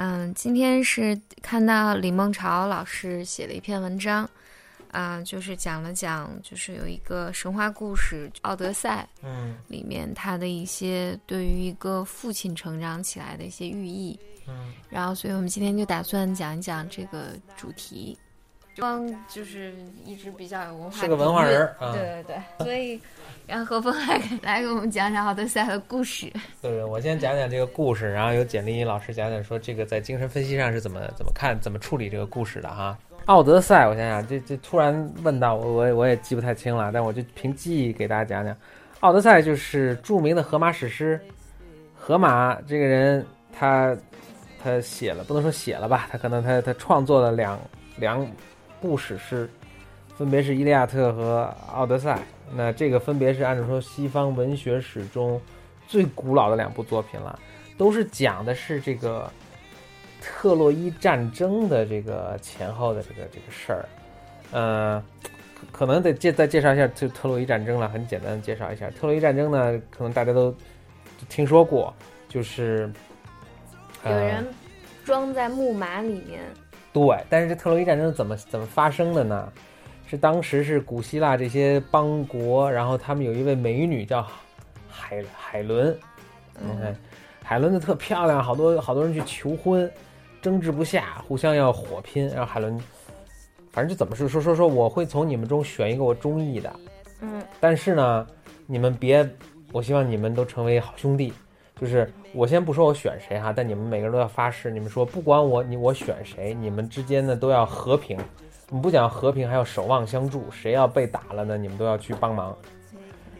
嗯，今天是看到李梦潮老师写的一篇文章，啊、就是讲了讲，就是有一个神话故事《奥德赛》嗯里面他的一些对于一个父亲成长起来的一些寓意，嗯然后，所以我们今天就打算讲一讲这个主题。光就是一直比较有文化，是个文化人对对对，所以让何峰来给来给我们讲讲奥德赛的故事。对，我先讲讲这个故事，然后由简历老师讲讲说这个在精神分析上是怎么怎么看、怎么处理这个故事的哈。奥德赛，我想想，这这突然问到我，我也我也记不太清了，但我就凭记忆给大家讲讲。奥德赛就是著名的荷马史诗，荷马这个人他他写了，不能说写了吧，他可能他他创作了两两部史诗，分别是《伊利亚特》和《奥德赛》。那这个分别是按照说西方文学史中最古老的两部作品了，都是讲的是这个特洛伊战争的这个前后的这个这个事儿。呃，可能得介再介绍一下特特洛伊战争了，很简单的介绍一下特洛伊战争呢，可能大家都听说过，就是有人装在木马里面，对，但是这特洛伊战争怎么怎么发生的呢？是当时是古希腊这些邦国，然后他们有一位美女叫海海伦，嗯海伦的特漂亮，好多好多人去求婚，争执不下，互相要火拼，然后海伦反正就怎么说说说说，我会从你们中选一个我中意的，嗯但是呢，你们别，我希望你们都成为好兄弟。就是我先不说我选谁哈，但你们每个人都要发誓，你们说不管我你我选谁，你们之间呢都要和平。你不讲和平，还要守望相助。谁要被打了呢，你们都要去帮忙。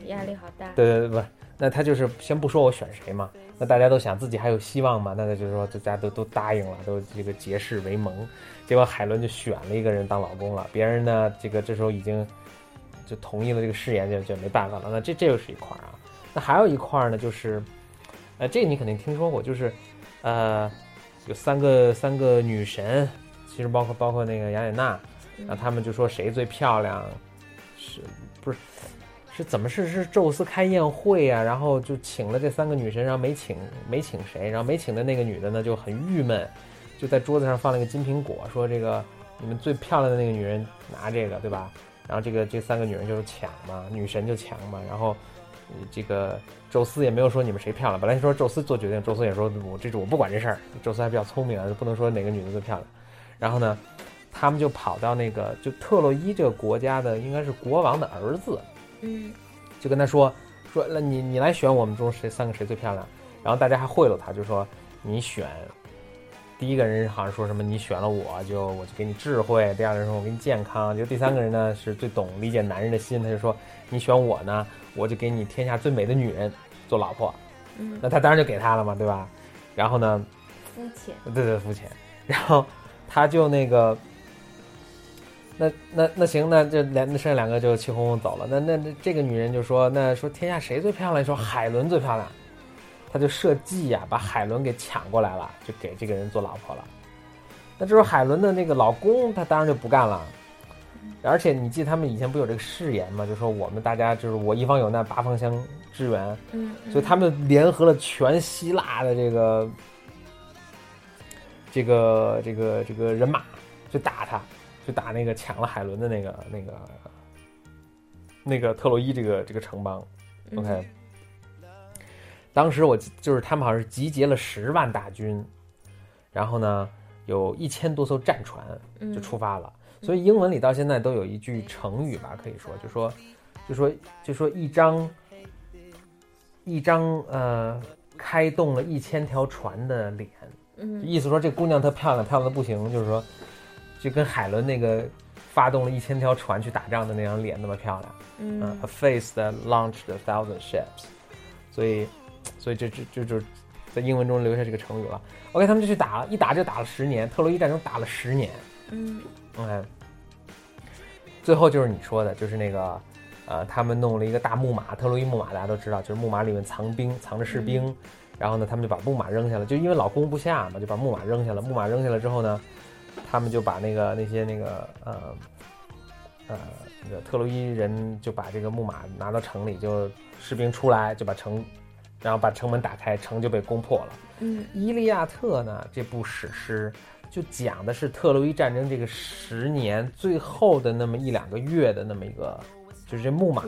压力好大。对对对，不是，那他就是先不说我选谁嘛，那大家都想自己还有希望嘛，那他就是说大家都都答应了，都这个结誓为盟。结果海伦就选了一个人当老公了，别人呢这个这时候已经就同意了这个誓言，就就没办法了。那这这又是一块儿啊。那还有一块儿呢，就是呃，这个你肯定听说过，就是呃有三个三个女神，其实包括包括那个雅典娜，然后他们就说谁最漂亮，是不是是怎么是是宙斯开宴会啊？然后就请了这三个女神，然后没请没请谁，然后没请的那个女的呢就很郁闷，就在桌子上放了一个金苹果，说这个你们最漂亮的那个女人拿这个，对吧？然后这个这三个女人就是抢嘛，女神就抢嘛，然后呃这个宙斯也没有说你们谁漂亮，本来说宙斯做决定，宙斯也说我这我不管这事儿，宙斯还比较聪明啊，不能说哪个女的最漂亮。然后呢，他们就跑到那个就特洛伊这个国家的应该是国王的儿子，嗯就跟他说说，那你你来选我们中谁三个谁最漂亮？然后大家还贿赂他，就说你选第一个人好像说什么你选了我就我就给你智慧，第二个人说我给你健康，就第三个人呢是最懂理解男人的心，他就说你选我呢，我就给你天下最美的女人做老婆。嗯，那他当然就给他了嘛，对吧？然后呢，肤浅。对对，肤浅。然后他就那个，那那那行，那这两那剩下两个就气哄哄走了。那那那这个女人就说，那说天下谁最漂亮？说海伦最漂亮。他就设计呀、把海伦给抢过来了，就给这个人做老婆了。那这时候海伦的那个老公，他当然就不干了。而且你记得他们以前不有这个誓言吗？就说我们大家就是我一方有难，八方相支援。嗯，所以他们联合了全希腊的这个这个这个这个人马，去打他，去打那个抢了海伦的那个那个那个特洛伊这个这个城邦。嗯 OK，当时我记就是他们好像是集结了十万大军，然后呢有一千多艘战船嗯就出发了。所以英文里到现在都有一句成语吧，可以说就说就说就说一张一张呃开动了一千条船的脸，嗯。意思说这姑娘特漂亮，漂亮的不行，就是说就跟海伦那个发动了一千条船去打仗的那张脸那么漂亮。嗯。嗯，a face that launched a thousand ships，所以，所以这这这就在英文中留下这个成语了。OK，他们就去打了，一打就打了十年，特洛伊战争打了十年。嗯。OK，最后就是你说的，就是那个，呃，他们弄了一个大木马，特洛伊木马大家都知道，就是木马里面藏兵，藏着士兵。然后呢，他们就把木马扔下了，就因为老攻不下嘛，就把木马扔下了。木马扔下了之后呢，他们就把那个那些那个呃呃那个特洛伊人就把这个木马拿到城里，就士兵出来就把城，然后把城门打开，城就被攻破了。嗯《伊利亚特》呢，这部史诗就讲的是特洛伊战争这个十年最后的那么一两个月的那么一个，就是这木马，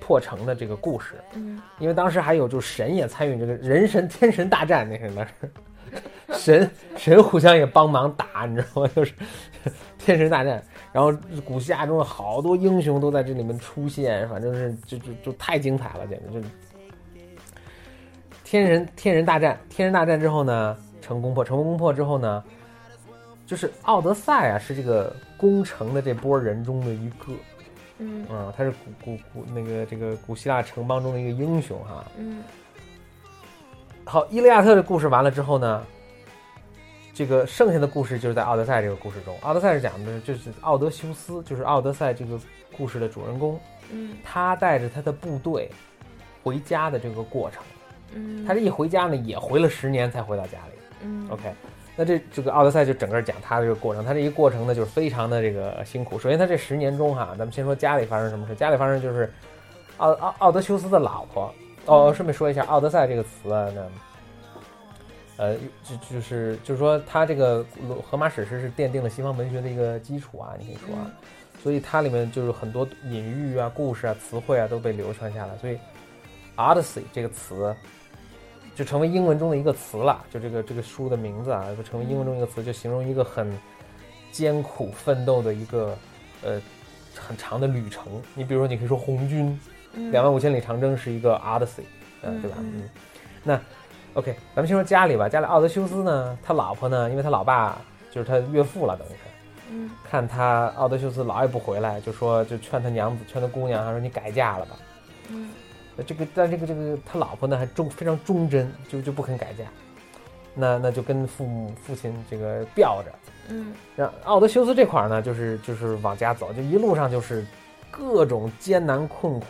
破城的这个故事。嗯因为当时还有就是神也参与这个人神天神大战，那什么神 神互相也帮忙打，你知道吗？就是 天神大战，然后古希腊中的好多英雄都在这里面出现，反正是就就就太精彩了，简直就是天人天人大战，天人大战之后呢，成功破，成功攻破之后呢，就是奥德赛啊，是这个攻城的这波人中的一个。嗯啊、他是古古古那个这个古希腊城邦中的一个英雄哈。嗯好，伊利亚特的故事完了之后呢，这个剩下的故事就是在奥德赛这个故事中。奥德赛是讲的就是奥德修斯，就是奥德赛这个故事的主人公，嗯他带着他的部队回家的这个过程。嗯，他这一回家呢，也回了十年才回到家里。嗯 OK，那这这个奥德赛就整个讲他的这个过程，他这一过程呢就是非常的这个辛苦。首先他这十年中哈，咱们先说家里发生什么事。家里发生就是奥奥奥德修斯的老婆哦，顺便说一下，奥德赛这个词啊呢，呃，就就是就是说他这个荷马史诗是奠定了西方文学的一个基础啊，你可以说啊，所以它里面就是很多隐喻啊、故事啊、词汇啊都被流传下来，所以 Odyssey 这个词。就成为英文中的一个词了，就这个这个书的名字啊，就成为英文中一个词，就形容一个很艰苦奋斗的一个呃很长的旅程。你比如说，你可以说红军嗯两万五千里长征是一个 Odyssey，呃，嗯对吧？嗯嗯，那 OK，咱们先说家里吧。家里奥德修斯呢，他老婆呢，因为他老爸就是他岳父了，等于是嗯看他奥德修斯老也不回来，就说就劝他娘子，劝他姑娘，他说你改嫁了吧。嗯这个但这个这个他老婆呢还忠非常忠贞，就就不肯改嫁，那那就跟父母父亲这个吊着。嗯。让奥德修斯这块儿呢，就是就是往家走，就一路上就是各种艰难困苦，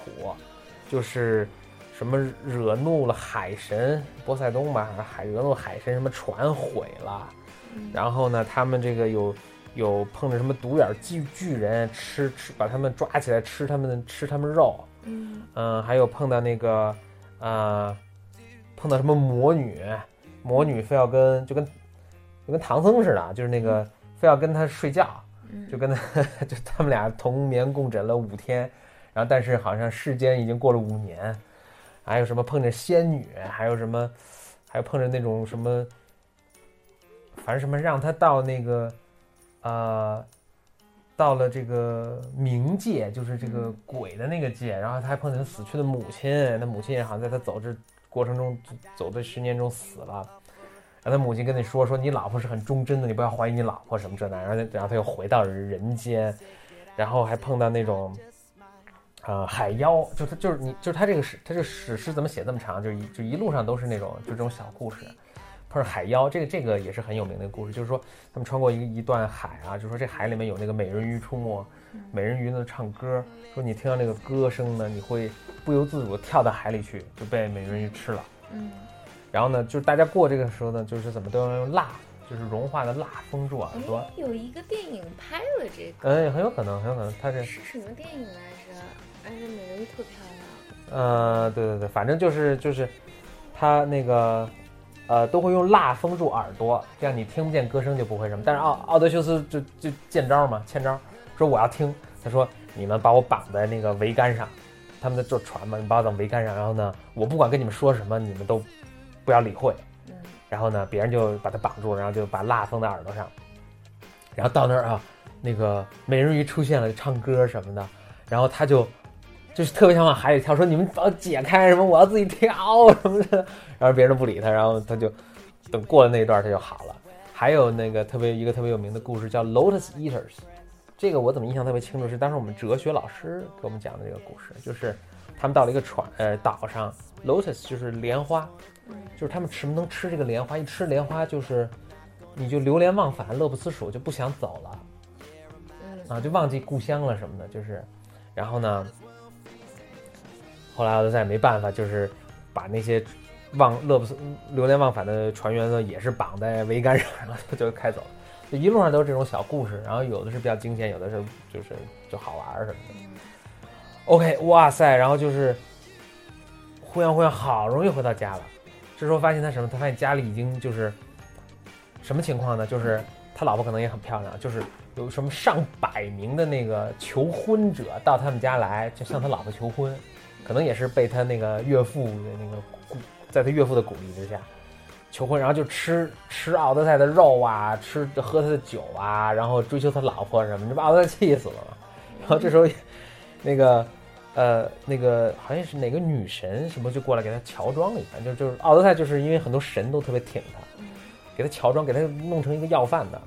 就是什么惹怒了海神波塞冬吧，海惹怒海神，什么船毁了，嗯。然后呢，他们这个有有碰着什么独眼巨巨人吃吃把他们抓起来吃他们的吃他们肉，嗯。嗯，还有碰到那个，呃，碰到什么魔女，魔女非要跟就跟就跟唐僧似的，就是那个非要跟他睡觉，嗯。就跟他 就他们俩同眠共枕了五天，然后但是好像世间已经过了五年，还有什么碰着仙女，还有什么，还有碰着那种什么，反正什么让他到那个，呃。到了这个冥界，就是这个鬼的那个界，然后他还碰见他死去的母亲，他母亲也好像在他走这过程中走的十年中死了，然后他母亲跟你说说你老婆是很忠贞的，你不要怀疑你老婆什么这那，然后然后他又回到人间，然后还碰到那种，呃海妖，就他就是你就是他这个史他这史诗怎么写这么长，就一就一路上都是那种就这种小故事。碰上海妖，这个这个也是很有名的故事，就是说他们穿过一个一段海啊，就是说这海里面有那个美人鱼出没，美人鱼呢唱歌，说你听到那个歌声呢，你会不由自主地跳到海里去，就被美人鱼吃了。嗯然后呢，就是大家过这个时候呢，就是怎么都要用蜡，就是融化的蜡封住耳朵。哎，有一个电影拍了这个，嗯，很有可能，很有可能，它这，是什么电影来着？而且美人鱼特漂亮。呃，对对对，反正就是就是，他那个，呃，都会用蜡封住耳朵，这样你听不见歌声就不会什么。但是奥奥德修斯就就见招嘛，欠招，说我要听。他说你们把我绑在那个桅杆上，他们在坐船嘛，你把我绑桅杆上，然后呢，我不管跟你们说什么，你们都不要理会。嗯然后呢，别人就把他绑住，然后就把蜡封在耳朵上。然后到那儿啊，那个美人鱼出现了，唱歌什么的，然后他就就是特别想往海里跳，说你们把我解开什么，我要自己跳什么的。然后别人都不理他，然后他就等过了那一段他就好了。还有那个特别一个特别有名的故事叫 Lotus Eaters，这个我怎么印象特别清楚？是当时我们哲学老师给我们讲的这个故事，就是他们到了一个船呃岛上，Lotus 就是莲花，嗯就是他们吃能吃这个莲花，一吃莲花就是你就流连忘返，乐不思蜀，就不想走了嗯啊，就忘记故乡了什么的，就是，然后呢，后来奥德赛没办法，就是把那些忘乐不流连忘返的船员呢，也是绑在桅杆上，然后就开走了。一路上都是这种小故事，然后有的是比较惊险，有的是就是就好玩儿什么的。OK，哇塞，然后就是忽悠忽悠，好容易回到家了。这时候发现他什么？他发现家里已经就是什么情况呢？就是他老婆可能也很漂亮，就是有什么上百名的那个求婚者到他们家来，就向他老婆求婚，可能也是被他那个岳父的那个鼓，在他岳父的鼓励之下求婚，然后就吃吃奥德赛的肉啊，吃喝他的酒啊，然后追求他老婆什么，这把奥德赛气死了嘛。然后这时候那个。呃，那个好像是哪个女神什么就过来给他乔装了一番，就就是奥德赛就是因为很多神都特别挺他，给他乔装，给他弄成一个要饭的，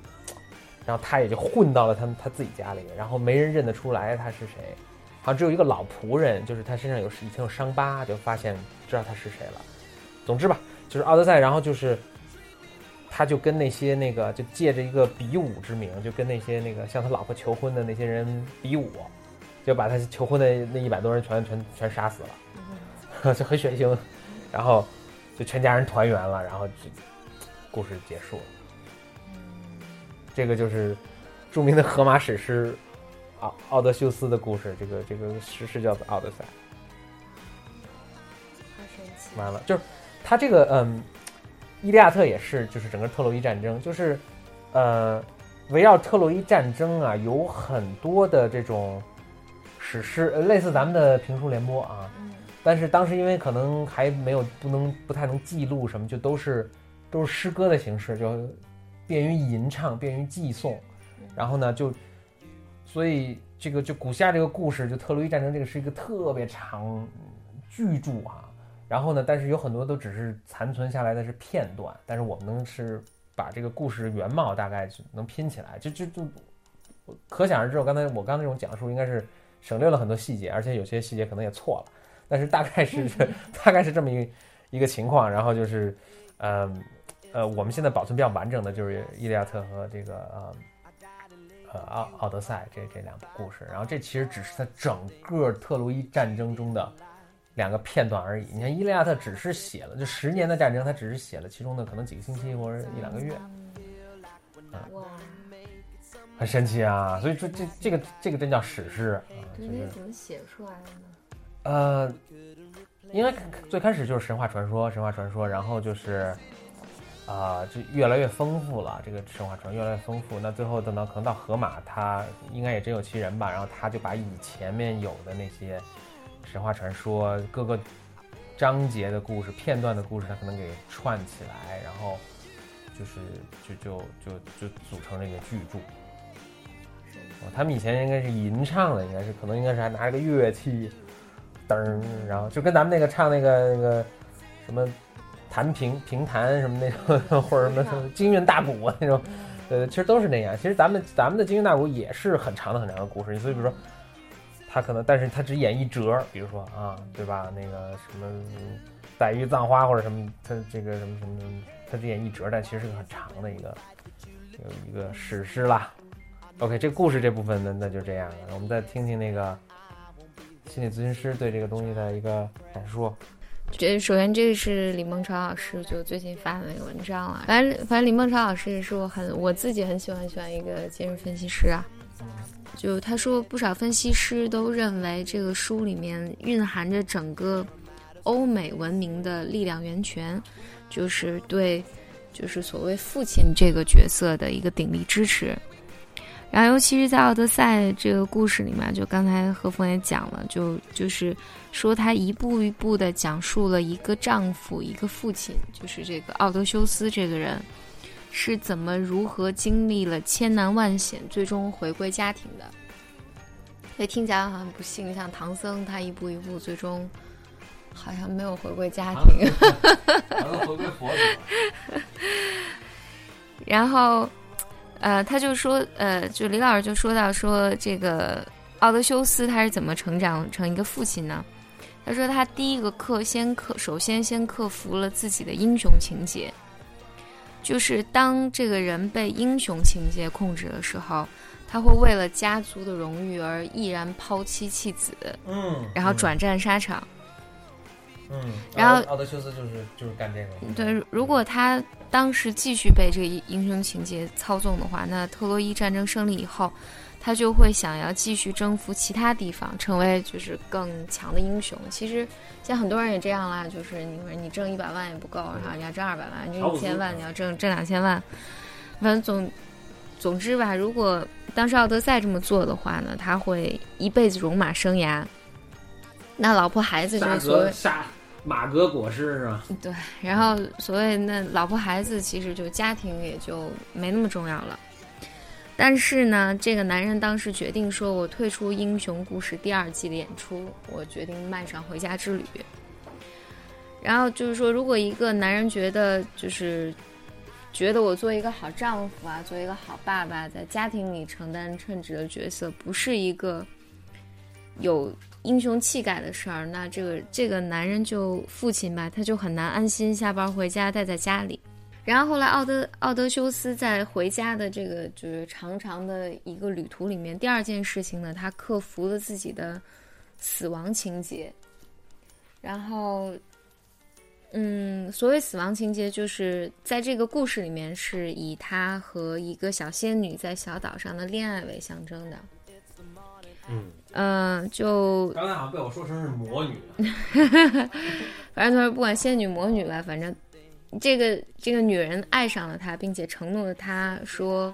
然后他也就混到了他他自己家里，然后没人认得出来他是谁，好只有一个老仆人，就是他身上有以前有伤疤，就发现知道他是谁了。总之吧，就是奥德赛，然后就是他就跟那些那个就借着一个比武之名，就跟那些那个向他老婆求婚的那些人比武。就把他求婚的那一百多人全全全杀死了，就很血腥，然后就全家人团圆了，然后就故事结束了。这个就是著名的荷马史诗《奥奥德修斯》的故事。这个这个史诗叫做《奥德赛》。完了，就是他这个嗯，《伊利亚特》也是，就是整个特洛伊战争，就是呃，围绕特洛伊战争啊，有很多的这种。史诗，呃，类似咱们的评书联播啊，但是当时因为可能还没有不能不太能记录什么，就都是都是诗歌的形式，就便于吟唱，便于寄诵。然后呢，就所以这个就古希腊这个故事，就特洛伊战争这个是一个特别长巨著啊。然后呢，但是有很多都只是残存下来的是片段，但是我们能是把这个故事原貌大概能拼起来，就就就可想而知。我刚才我刚才那种讲述应该是。省略了很多细节，而且有些细节可能也错了，但是大概是 大概是这么一一个情况。然后就是，呃呃，我们现在保存比较完整的就是《伊利亚特》和这个呃呃《奥奥德赛》这这两部故事。然后这其实只是他整个特洛伊战争中的两个片段而已。你看《伊利亚特》只是写了就十年的战争，他只是写了其中的可能几个星期或者一两个月。哇。很神奇啊！所以说这这个这个真叫史诗啊！这是怎么写出来的呢？呃，应该最开始就是神话传说，神话传说，然后就是啊，就越来越丰富了。这个神话传越来越丰富，那最后等到可能到河马，他应该也真有其人吧？然后他就把以前面有的那些神话传说各个章节的故事、片段的故事，他可能给串起来，然后就是就就就就组成这个巨著。他们以前应该是吟唱的，应该是可能应该是还拿着个乐器，噔，然后就跟咱们那个唱那个那个什么弹平平弹什么那种，或者什么京韵大鼓啊那种，呃，其实都是那样。其实咱们咱们的京韵大鼓也是很长的很长的故事，所以比如说他可能，但是他只演一折，比如说啊，对吧？那个什么黛玉葬花或者什么，他这个什么什么，他只演一折，但其实是个很长的一个有一个史诗啦。OK，这故事这部分呢，那就这样了。我们再听听那个心理咨询师对这个东西的一个阐述。这首先这个是李梦超老师就最近发的那个文章了。反正反正李梦超老师也是我很我自己很喜欢喜欢一个精神分析师啊。就他说不少分析师都认为这个书里面蕴含着整个欧美文明的力量源泉，就是对就是所谓父亲这个角色的一个鼎力支持。然后，尤其是在《奥德赛》这个故事里面，就刚才何峰也讲了，就就是说他一步一步的讲述了一个丈夫、一个父亲，就是这个奥德修斯这个人是怎么如何经历了千难万险，最终回归家庭的。所以听起来好像不幸，像唐僧，他一步一步，最终好像没有回归家庭。回归佛然后。呃，他就说，呃，就李老师就说到说这个奥德修斯他是怎么成长成一个父亲呢？他说他第一个克先克，首先先克服了自己的英雄情节，就是当这个人被英雄情节控制的时候，他会为了家族的荣誉而毅然抛妻弃子，嗯，然后转战沙场。嗯，然后奥德修斯就是就是干这个。对，如果他当时继续被这个英雄情节操纵的话，那特洛伊战争胜利以后，他就会想要继续征服其他地方，成为就是更强的英雄。其实现在很多人也这样啦，就是你说你挣一百万也不够，然后你要挣二百万，你挣一千万，你要挣挣两千万，反正总总之吧，如果当时奥德赛这么做的话呢，他会一辈子戎马生涯。那老婆孩子就是所谓下马革裹尸是吧？对，然后所谓那老婆孩子，其实就家庭也就没那么重要了。但是呢，这个男人当时决定说：“我退出《英雄故事》第二季的演出，我决定迈上回家之旅。”然后就是说，如果一个男人觉得就是觉得我做一个好丈夫啊，做一个好爸爸，在家庭里承担称职的角色，不是一个有。英雄气概的事儿，那这个这个男人就父亲吧，他就很难安心下班回家待在家里。然后后来奥德奥德修斯在回家的这个就是长长的一个旅途里面，第二件事情呢，他克服了自己的死亡情节。然后，嗯，所谓死亡情节，就是在这个故事里面是以他和一个小仙女在小岛上的恋爱为象征的。嗯。嗯，就刚才好像被我说成是魔女了。反正他说不管仙女魔女吧，反正这个这个女人爱上了他，并且承诺了他说，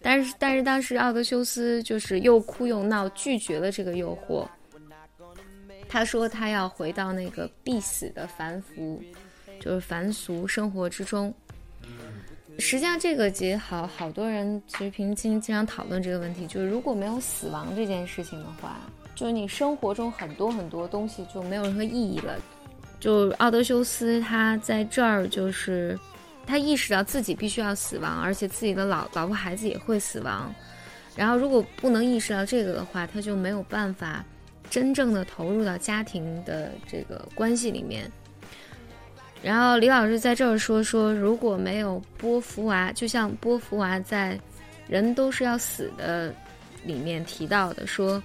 但是但是当时奥德修斯就是又哭又闹，拒绝了这个诱惑。他说他要回到那个必死的凡夫，就是凡俗生活之中。实际上，这个节好好多人其实平经经常讨论这个问题，就是如果没有死亡这件事情的话，就是你生活中很多很多东西就没有任何意义了。就奥德修斯他在这儿，就是他意识到自己必须要死亡，而且自己的老老婆孩子也会死亡。然后如果不能意识到这个的话，他就没有办法真正的投入到家庭的这个关系里面。然后李老师在这儿说说，如果没有波伏娃，就像波伏娃在《人都是要死的》里面提到的，说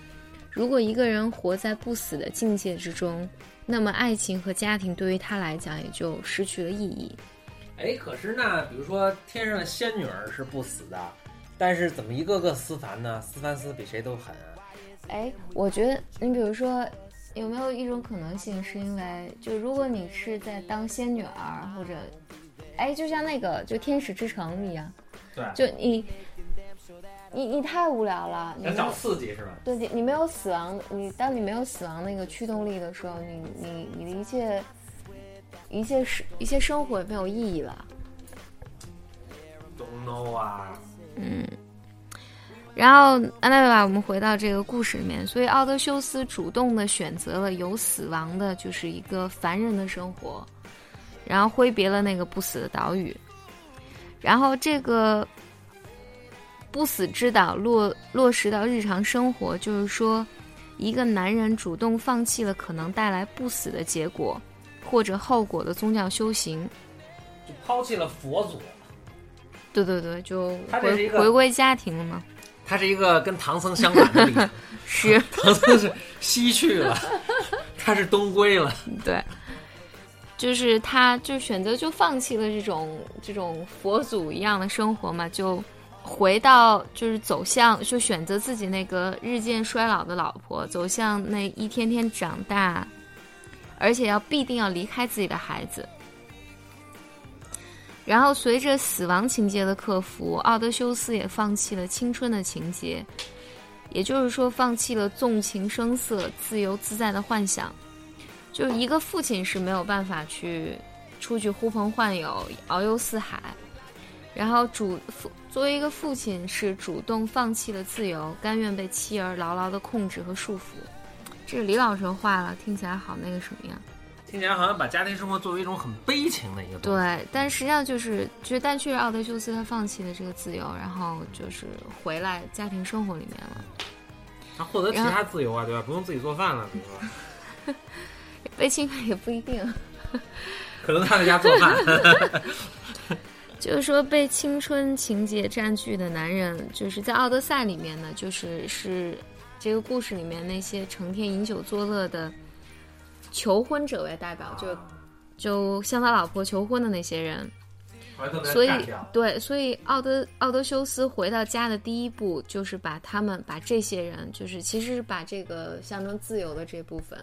如果一个人活在不死的境界之中，那么爱情和家庭对于他来讲也就失去了意义。哎，可是那，比如说天上的仙女儿是不死的，但是怎么一个个思凡呢？思凡思比谁都狠。哎，我觉得你比如说。有没有一种可能性，是因为就如果你是在当仙女儿，或者，哎，就像那个就天使之城一样，对，就你，你你太无聊了，你找刺激是吧？对，你你没有死亡，你当你没有死亡那个驱动力的时候，你你你的一切，一切是一切生活也没有意义了。Don't know 啊。嗯。然后，那吧，我们回到这个故事里面。所以，奥德修斯主动的选择了有死亡的，就是一个凡人的生活，然后挥别了那个不死的岛屿。然后，这个不死之岛落落实到日常生活，就是说，一个男人主动放弃了可能带来不死的结果或者后果的宗教修行，就抛弃了佛祖。对对对，就回回归家庭了嘛。他是一个跟唐僧相反的 是 唐僧是西去了，他是东归了。对，就是他，就选择就放弃了这种这种佛祖一样的生活嘛，就回到就是走向，就选择自己那个日渐衰老的老婆，走向那一天天长大，而且要必定要离开自己的孩子。然后，随着死亡情节的克服，奥德修斯也放弃了青春的情节，也就是说，放弃了纵情声色、自由自在的幻想。就是一个父亲是没有办法去出去呼朋唤友、遨游四海，然后主父作为一个父亲是主动放弃了自由，甘愿被妻儿牢牢的控制和束缚。这是李老师话了，听起来好那个什么呀？听起来好像把家庭生活作为一种很悲情的一个对，但实际上就是，就但却是奥德修斯他放弃了这个自由，然后就是回来家庭生活里面了。他获得其他自由啊，对吧？不用自己做饭了，比如说。悲情也不一定。可能他在家做饭。就是说，被青春情节占据的男人，就是在《奥德赛》里面呢，就是是这个故事里面那些成天饮酒作乐的。求婚者为代表，就就向他老婆求婚的那些人。所以对，所以奥德奥德修斯回到家的第一步就是把他们把这些人，就是其实是把这个象征自由的这部分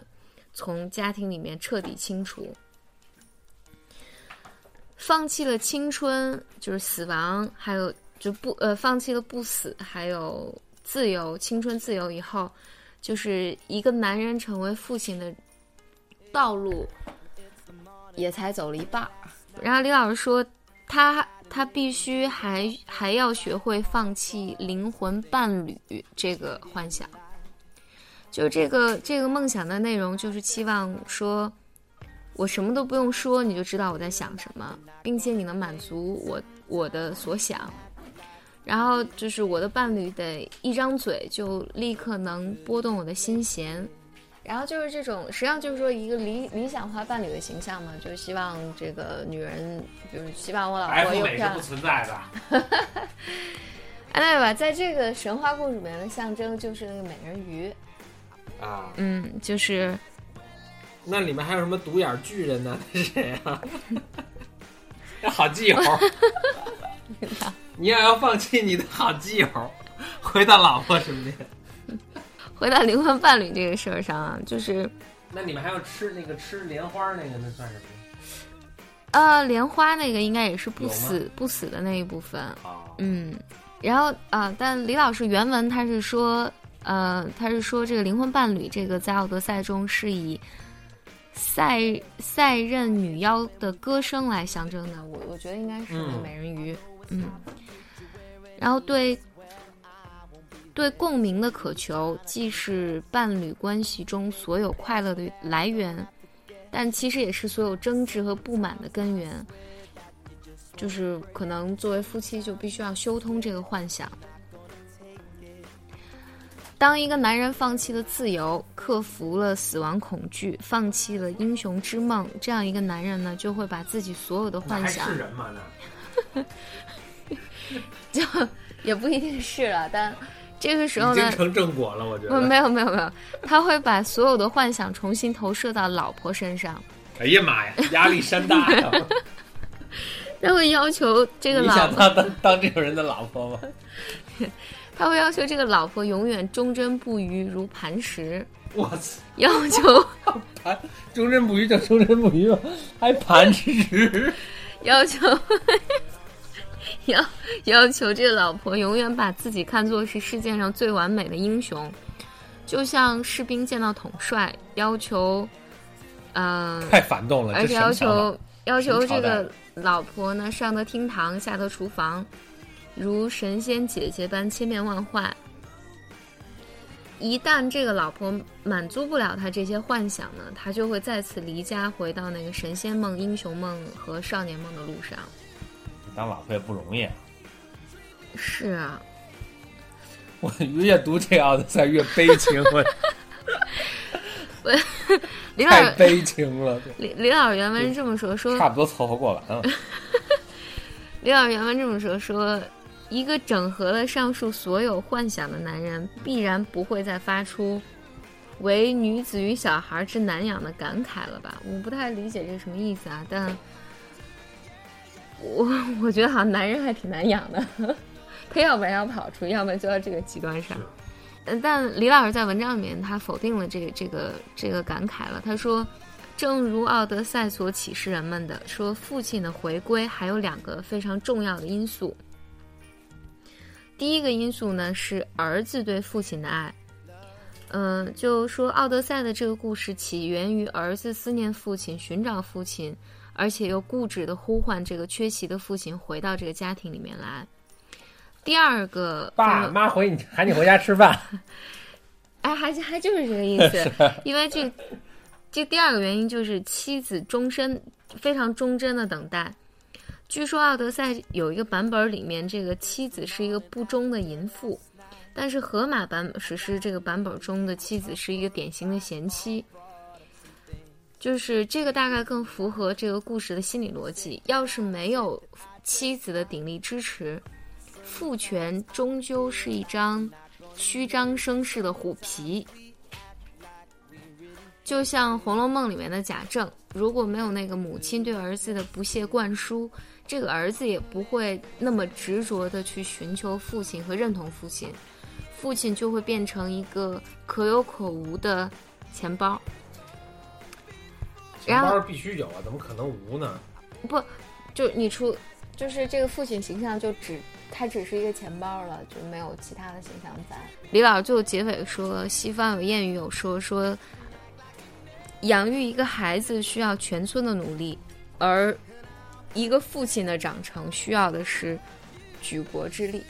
从家庭里面彻底清除，放弃了青春，就是死亡，还有就不呃放弃了不死，还有自由，青春自由以后，就是一个男人成为父亲的道路也才走了一半儿。然后李老师说。他他必须还还要学会放弃灵魂伴侣这个幻想，就这个这个梦想的内容就是期望说，我什么都不用说，你就知道我在想什么，并且你能满足我我的所想，然后就是我的伴侣得一张嘴就立刻能拨动我的心弦。然后就是这种，实际上就是说一个理理想化伴侣的形象嘛，就是希望这个女人，就是希望我老婆有漂亮。不存在的。哎，对吧？在这个神话故事里面的象征就是那个美人鱼。啊。嗯，就是。那里面还有什么独眼巨人呢？是谁啊？那好基友。你也要放弃你的好基友，回到老婆身边。回到灵魂伴侣这个事儿上啊，就是那你们还要吃那个吃莲花那个，那算什么？呃，莲花那个应该也是不死不死的那一部分。嗯，然后啊，但李老师原文他是说，呃，他是说这个灵魂伴侣这个在奥德赛中是以赛赛任女妖的歌声来象征的。我我觉得应该是美人鱼。嗯，然后对。对共鸣的渴求，既是伴侣关系中所有快乐的来源，但其实也是所有争执和不满的根源。就是可能作为夫妻，就必须要修通这个幻想。当一个男人放弃了自由，克服了死亡恐惧，放弃了英雄之梦，这样一个男人呢，就会把自己所有的幻想。是人吗？那 就也不一定是了，但。这个时候呢，成正果了，我觉得。没有没有没有，他会把所有的幻想重新投射到老婆身上。哎呀妈呀，压力山大呀！他会要求这个老婆当当当这种人的老婆吗？他会要求这个老婆永远忠贞不渝，如磐石。我操！要求磐忠贞不渝叫忠贞不渝吗？还磐石？要求。要 要求这个老婆永远把自己看作是世界上最完美的英雄，就像士兵见到统帅，要求，嗯，太反动了，而且要求要求这个老婆呢上得厅堂，下得厨房，如神仙姐姐般千变万化。一旦这个老婆满足不了他这些幻想呢，他就会再次离家，回到那个神仙梦、英雄梦和少年梦的路上。当老婆也不容易，是啊。我越读这奥德赛越悲情，我，李老太悲情了。李李老师原文是这么说：说差不多凑合过完了。李老师原文这么说：说一个整合了上述所有幻想的男人，必然不会再发出“唯女子与小孩之难养”的感慨了吧？我不太理解这什么意思啊，但。我 我觉得好像男人还挺难养的，他要不然要跑出，要不然就到这个极端上。但李老师在文章里面他否定了这个这个这个感慨了。他说，正如奥德赛所启示人们的，说父亲的回归还有两个非常重要的因素。第一个因素呢是儿子对父亲的爱。嗯，就说奥德赛的这个故事起源于儿子思念父亲，寻找父亲。而且又固执的呼唤这个缺席的父亲回到这个家庭里面来。第二个，爸妈回你喊你回家吃饭。哎，还还就是这个意思。因为这这第二个原因就是妻子终身非常忠贞的等待。据说《奥德赛》有一个版本里面，这个妻子是一个不忠的淫妇，但是荷马版史诗这个版本中的妻子是一个典型的贤妻。就是这个大概更符合这个故事的心理逻辑。要是没有妻子的鼎力支持，父权终究是一张虚张声势的虎皮。就像《红楼梦》里面的贾政，如果没有那个母亲对儿子的不懈灌输，这个儿子也不会那么执着的去寻求父亲和认同父亲，父亲就会变成一个可有可无的钱包。钱包必须有啊，怎么可能无呢？不，就你出，就是这个父亲形象就只他只是一个钱包了，就没有其他的形象在。李老师最后结尾说，西方有谚语有说说，养育一个孩子需要全村的努力，而一个父亲的长成需要的是举国之力。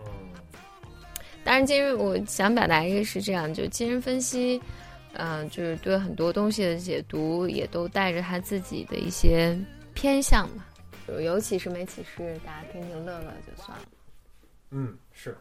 嗯，当然，今日我想表达一个是这样，就今日分析。嗯，就是对很多东西的解读，也都带着他自己的一些偏向嘛。尤其是没启示，大家听听乐乐就算了。嗯，是。